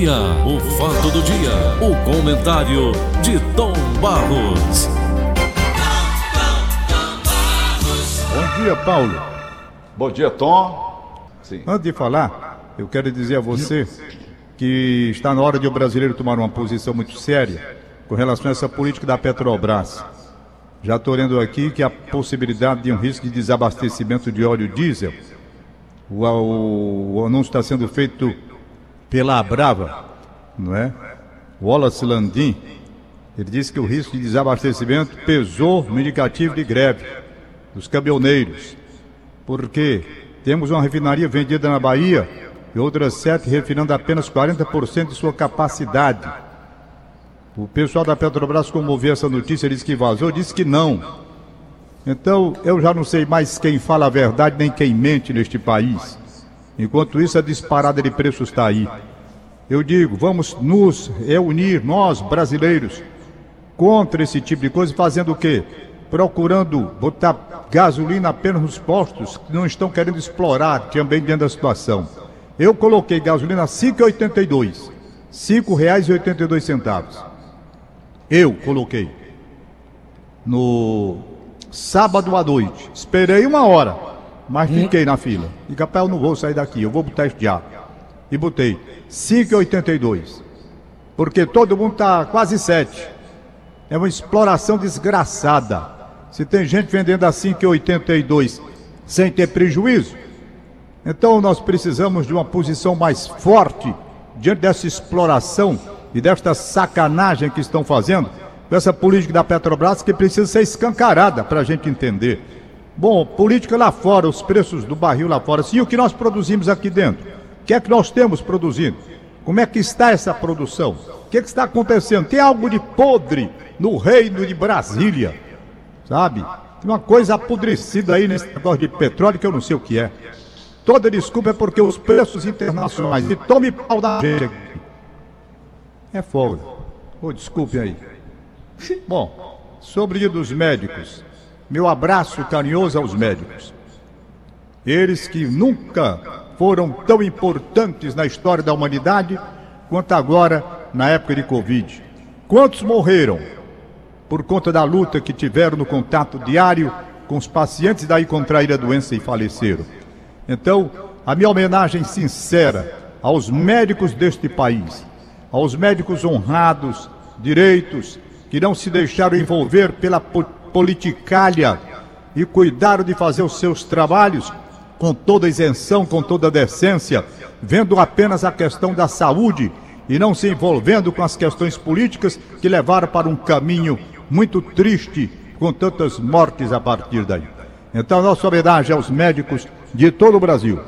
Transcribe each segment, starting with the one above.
dia, o fato do dia, o comentário de Tom Barros. Bom dia, Paulo. Bom dia, Tom. Sim. Antes de falar, eu quero dizer a você que está na hora de o brasileiro tomar uma posição muito séria com relação a essa política da Petrobras. Já estou lendo aqui que a possibilidade de um risco de desabastecimento de óleo diesel. O, o, o anúncio está sendo feito pela Abrava, não é? Wallace Landim, ele disse que o risco de desabastecimento pesou no indicativo de greve dos caminhoneiros, porque temos uma refinaria vendida na Bahia e outras sete refinando apenas 40% de sua capacidade. O pessoal da Petrobras, como ouviu essa notícia, disse que vazou, disse que não. Então, eu já não sei mais quem fala a verdade nem quem mente neste país. Enquanto isso, a disparada de preços está aí. Eu digo, vamos nos reunir, nós brasileiros, contra esse tipo de coisa, fazendo o quê? Procurando botar gasolina apenas nos postos que não estão querendo explorar também dentro da situação. Eu coloquei gasolina a R$ 5,82. R$ 5,82. Eu coloquei. No sábado à noite. Esperei uma hora, mas hum. fiquei na fila. E capaz, eu não vou sair daqui, eu vou botar este já. E botei 5,82. Porque todo mundo está quase 7. É uma exploração desgraçada. Se tem gente vendendo a 5,82 sem ter prejuízo, então nós precisamos de uma posição mais forte diante dessa exploração e desta sacanagem que estão fazendo com essa política da Petrobras que precisa ser escancarada para a gente entender. Bom, política lá fora, os preços do barril lá fora, sim, o que nós produzimos aqui dentro? O que é que nós temos produzindo? Como é que está essa produção? O que, é que está acontecendo? Tem algo de podre no reino de Brasília, sabe? Tem uma coisa apodrecida aí nesse negócio de petróleo que eu não sei o que é. Toda desculpa é porque os preços internacionais. E tome pau da gente. É folga. Oh, desculpe aí. Bom, sobre dos médicos. Meu abraço carinhoso aos médicos. Eles que nunca foram tão importantes na história da humanidade quanto agora na época de Covid. Quantos morreram por conta da luta que tiveram no contato diário com os pacientes, daí contraíram a doença e faleceram? Então, a minha homenagem sincera aos médicos deste país, aos médicos honrados, direitos, que não se deixaram envolver pela politicalha e cuidaram de fazer os seus trabalhos com toda isenção, com toda decência, vendo apenas a questão da saúde e não se envolvendo com as questões políticas que levaram para um caminho muito triste, com tantas mortes a partir daí. Então, nossa homenagem aos médicos de todo o Brasil.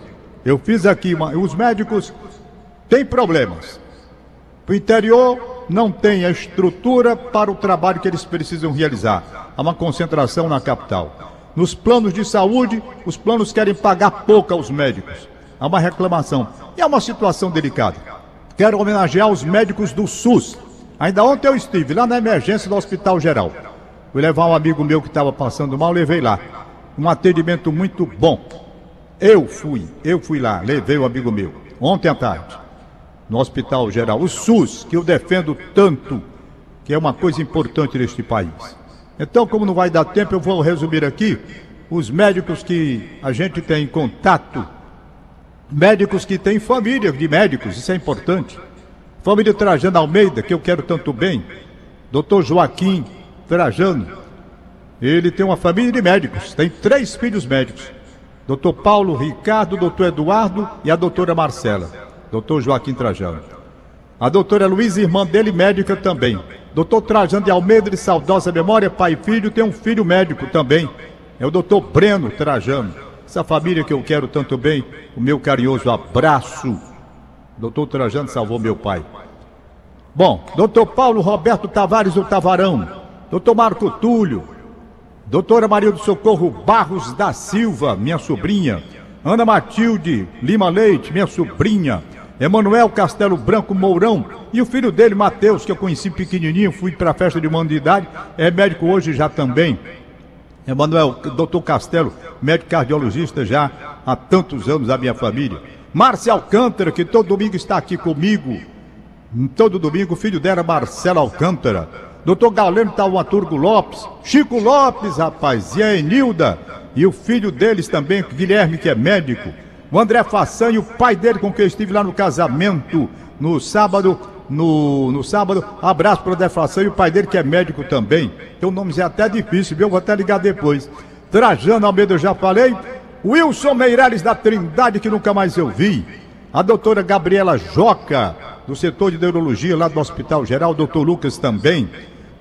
Eu fiz aqui, uma... os médicos têm problemas, o interior não tem a estrutura para o trabalho que eles precisam realizar. Há uma concentração na capital. Nos planos de saúde, os planos querem pagar pouco aos médicos. Há uma reclamação. E é uma situação delicada. Quero homenagear os médicos do SUS. Ainda ontem eu estive lá na emergência do Hospital Geral. Fui levar um amigo meu que estava passando mal, levei lá. Um atendimento muito bom. Eu fui, eu fui lá, levei um amigo meu, ontem à tarde no Hospital Geral, o SUS, que eu defendo tanto, que é uma coisa importante neste país. Então, como não vai dar tempo, eu vou resumir aqui os médicos que a gente tem contato, médicos que têm família de médicos, isso é importante. Família Trajano Almeida, que eu quero tanto bem, doutor Joaquim Trajano, ele tem uma família de médicos, tem três filhos médicos. Doutor Paulo Ricardo, doutor Eduardo e a doutora Marcela doutor Joaquim Trajano. A doutora Luísa, irmã dele, médica também. Doutor Trajano de Almeida, de saudosa memória, pai e filho, tem um filho médico também. É o doutor Breno Trajano. Essa família que eu quero tanto bem, o meu carinhoso abraço. Doutor Trajano salvou meu pai. Bom, doutor Paulo Roberto Tavares do Tavarão. Doutor Marco Túlio. Doutora Maria do Socorro Barros da Silva, minha sobrinha. Ana Matilde Lima Leite, minha sobrinha. Emanuel Castelo Branco Mourão e o filho dele, Mateus, que eu conheci pequenininho, fui para a festa de mano de idade, é médico hoje já também. Emanuel, doutor Castelo, médico cardiologista já há tantos anos da minha família. Márcia Alcântara, que todo domingo está aqui comigo. todo domingo, o filho dela, Marcelo Alcântara. Doutor Galeno Taumaturgo Lopes, Chico Lopes, rapaz, e a Enilda, e o filho deles também, Guilherme, que é médico. O André Façanha, o pai dele com quem eu estive lá no casamento no sábado, no, no sábado. Abraço para o André Façanha o pai dele que é médico também. Tem um nome é até difícil, viu? Vou até ligar depois. Trajano Almeida, eu já falei. Wilson Meirelles da Trindade, que nunca mais eu vi. A doutora Gabriela Joca, do setor de neurologia lá do Hospital Geral, doutor Lucas também.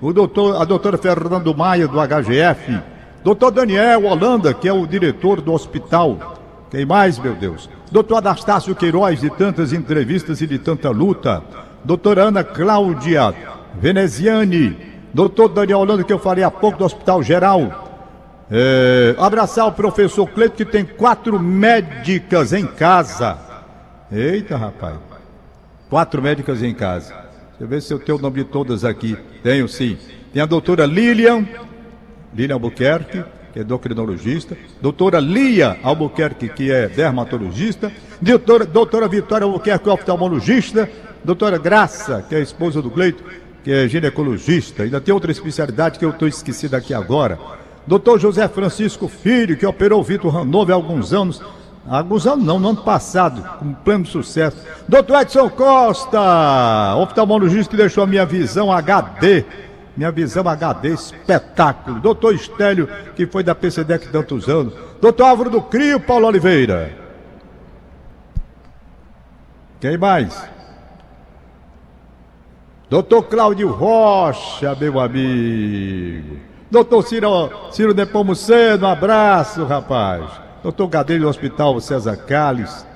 O doutor, a doutora Fernando Maia, do HGF. Doutor Daniel Holanda, que é o diretor do hospital. Quem mais, meu Deus? Doutor Anastácio Queiroz, de tantas entrevistas e de tanta luta. Doutora Ana Cláudia Veneziane. Doutor Daniel Holanda, que eu falei há pouco do Hospital Geral. É, abraçar o professor Cleito, que tem quatro médicas em casa. Eita, rapaz. Quatro médicas em casa. Deixa eu ver se eu tenho o nome de todas aqui. Tenho sim. Tem a doutora Lilian, Lilian Albuquerque, que é endocrinologista. Doutora Lia Albuquerque, que é dermatologista. Doutora, doutora Vitória Albuquerque, oftalmologista. Doutora Graça, que é esposa do Cleito, que é ginecologista. Ainda tem outra especialidade que eu estou esquecido aqui agora. Doutor José Francisco Filho, que operou o Vitor Hanover há alguns anos Alguns anos não, no ano passado, com pleno sucesso. Doutor Edson Costa, oftalmologista que deixou a minha visão HD. Minha visão HD, espetáculo. Doutor Estélio, que foi da PCDEC tantos anos. Doutor Álvaro do Crio, Paulo Oliveira. Quem mais? Doutor Cláudio Rocha, meu amigo. Doutor Ciro, Ciro Nepomuceno, um abraço, rapaz. Doutor Gadelho do Hospital César Calles.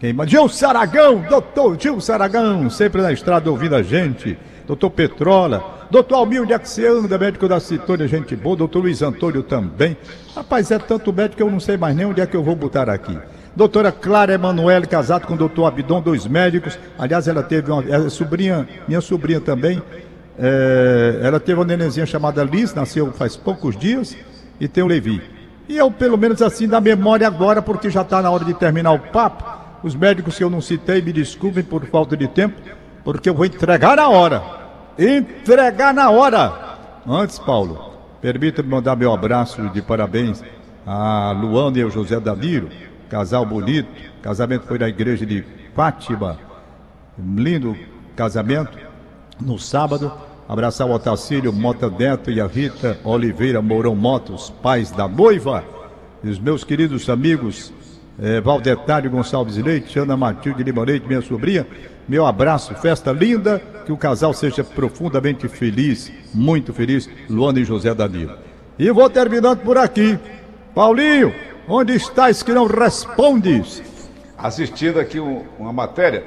Quem mais? Gil Saragão, doutor Gil Saragão, sempre na estrada ouvindo a gente. Doutor Petrola, doutor Almir, onde é que você anda, médico da Citônia, gente boa, doutor Luiz Antônio também. Rapaz, é tanto médico que eu não sei mais nem onde é que eu vou botar aqui. Doutora Clara Emanuele, casado com o doutor Abidon, dois médicos. Aliás, ela teve uma é sobrinha, minha sobrinha também. É, ela teve uma nenenzinha chamada Liz, nasceu faz poucos dias, e tem o Levi. E eu, pelo menos assim, da memória agora, porque já está na hora de terminar o papo. Os médicos que eu não citei, me desculpem por falta de tempo, porque eu vou entregar na hora. Entregar na hora. Antes, Paulo, permita-me mandar meu abraço de parabéns a Luana e ao José Danilo, casal bonito. Casamento foi na igreja de Fátima. Lindo casamento. No sábado, Abraçar o Otacílio Mota Neto e a Rita Oliveira Mourão Motos, pais da noiva. E os meus queridos amigos eh, Valdetário Gonçalves Leite, Ana Matilde Lima Leite, minha sobrinha. Meu abraço, festa linda, que o casal seja profundamente feliz, muito feliz, Luana e José Danilo. E vou terminando por aqui. Paulinho, onde estás que não respondes? Assistindo aqui um, uma matéria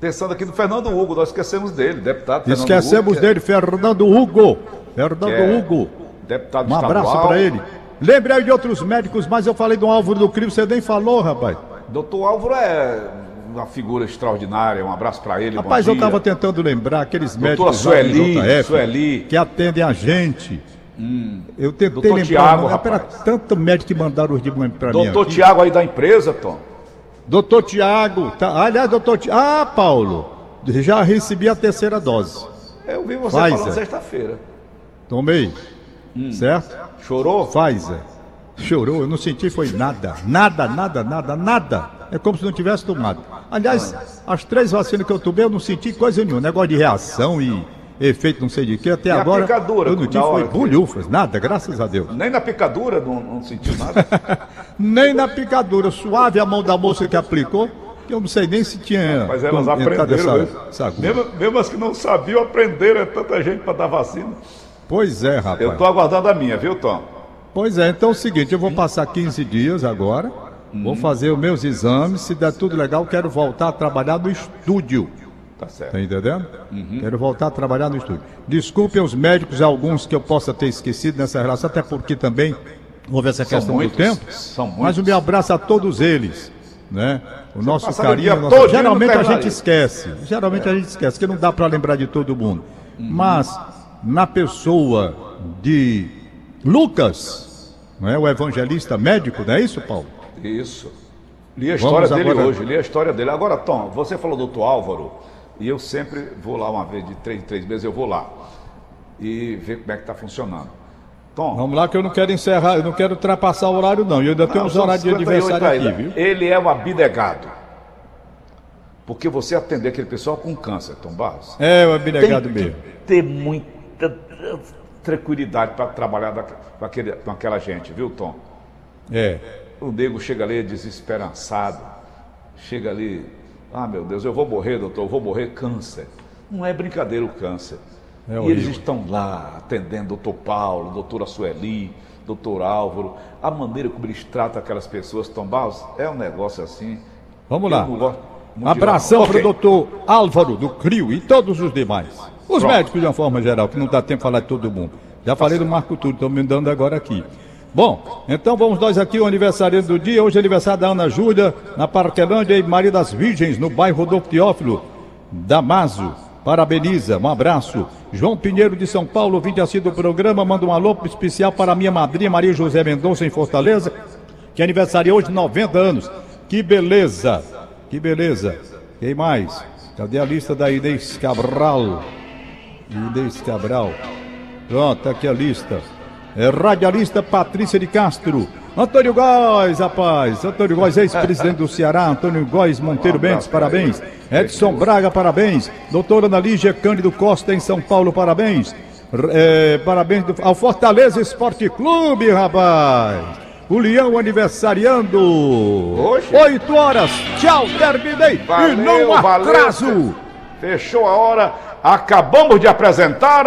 Pensando aqui no Fernando Hugo, nós esquecemos dele, deputado Fernando Esquecemos Hugo, é dele, é... Fernando Hugo. Fernando é Hugo. Deputado Um abraço para ele. Lembre aí de outros médicos, mas eu falei do Álvaro do Crio, você nem falou, rapaz. Doutor Álvaro é uma figura extraordinária, um abraço para ele. Rapaz, eu estava tentando lembrar aqueles médicos Sueli, JF, Sueli. que atendem a gente. Hum. Eu tentei Doutor lembrar, Tiago, era tanto médico que mandaram os de para mim. Doutor Tiago aí da empresa, Tom. Doutor Tiago, tá, aliás, doutor Tiago, ah, Paulo, já recebi a terceira dose. Eu vi você Pfizer. falando sexta-feira. Tomei, hum. certo? Chorou? Pfizer. Chorou, eu não senti foi nada, nada, nada, nada, nada. É como se não tivesse tomado. Aliás, as três vacinas que eu tomei eu não senti coisa nenhuma, negócio de reação e efeito não sei de que, até e agora picadura, eu não tive foi bulhufas, nada, graças a Deus. Nem na picadura não, não sentiu nada? nem na picadura, suave a mão da moça que aplicou, que eu não sei nem se tinha Mas elas aprenderam essa, mesmo, mesmo as que não sabiam, aprenderam, é tanta gente para dar vacina. Pois é, rapaz. Eu estou aguardando a minha, viu, Tom? Pois é, então é o seguinte, eu vou passar 15 dias agora. Vou fazer os meus exames, se der tudo legal, quero voltar a trabalhar no estúdio. Tá certo. Tá entendendo? Uhum. Quero voltar a trabalhar no estúdio. Desculpem os médicos, alguns que eu possa ter esquecido nessa relação, até porque também houve essa questão muitos, do tempo. Mas o meu abraço a todos eles. Né? O Você nosso carinho. Nosso... Geralmente a gente esquece. Geralmente é. a gente esquece, que não dá para lembrar de todo mundo. Uhum. Mas, na pessoa de Lucas, não é? o evangelista médico, não é isso, Paulo? Isso. Li a história Vamos dele agora... hoje, li a história dele. Agora, Tom, você falou do doutor Álvaro. E eu sempre vou lá uma vez de três em três meses, eu vou lá. E ver como é que está funcionando. Tom. Vamos lá que eu não quero encerrar, eu não quero ultrapassar o horário não. E eu ainda tenho uns horários de aniversário aqui, viu? Ele é um abnegado. Porque você atender aquele pessoal com câncer, Tom Barros. É, o abnegado mesmo. Ter muita tranquilidade para trabalhar com, aquele, com aquela gente, viu, Tom? É. O nego chega ali desesperançado. Chega ali, ah meu Deus, eu vou morrer, doutor, eu vou morrer câncer. Não é brincadeira o câncer. É e eles estão lá atendendo doutor Paulo, doutora Sueli, doutor Álvaro. A maneira como eles tratam aquelas pessoas, Tom Barros, é um negócio assim. Vamos lá. Abração okay. para o doutor Álvaro do CRIO e todos os demais. Os Pronto. médicos de uma forma geral, que não dá tempo de falar de todo mundo. Já falei do Marco Túlio, estão me dando agora aqui. Bom, então vamos nós aqui, o aniversário do dia. Hoje é aniversário da Ana Júlia, na Parquelândia e Maria das Virgens, no bairro Rodolfo Teófilo, Damaso. Parabeniza, um abraço. João Pinheiro de São Paulo, vinte assim do programa, manda um alô especial para minha madrinha Maria José Mendonça em Fortaleza, que aniversaria hoje 90 anos. Que beleza! Que beleza. Quem mais? Cadê a lista da Inês Cabral? Inês Cabral. Pronto, tá aqui a lista. É radialista Patrícia de Castro. Antônio Góes, rapaz. Antônio Góes, ex-presidente do Ceará. Antônio Góes Monteiro Bentes, parabéns. Edson Braga, parabéns. Doutora Ana Lígia Cândido Costa, em São Paulo, parabéns. É, parabéns ao Fortaleza Esporte Clube, rapaz. O Leão aniversariando. Oxe. 8 horas. Tchau, terminei. Valeu, e não atraso. Valeu. Fechou a hora. Acabamos de apresentar.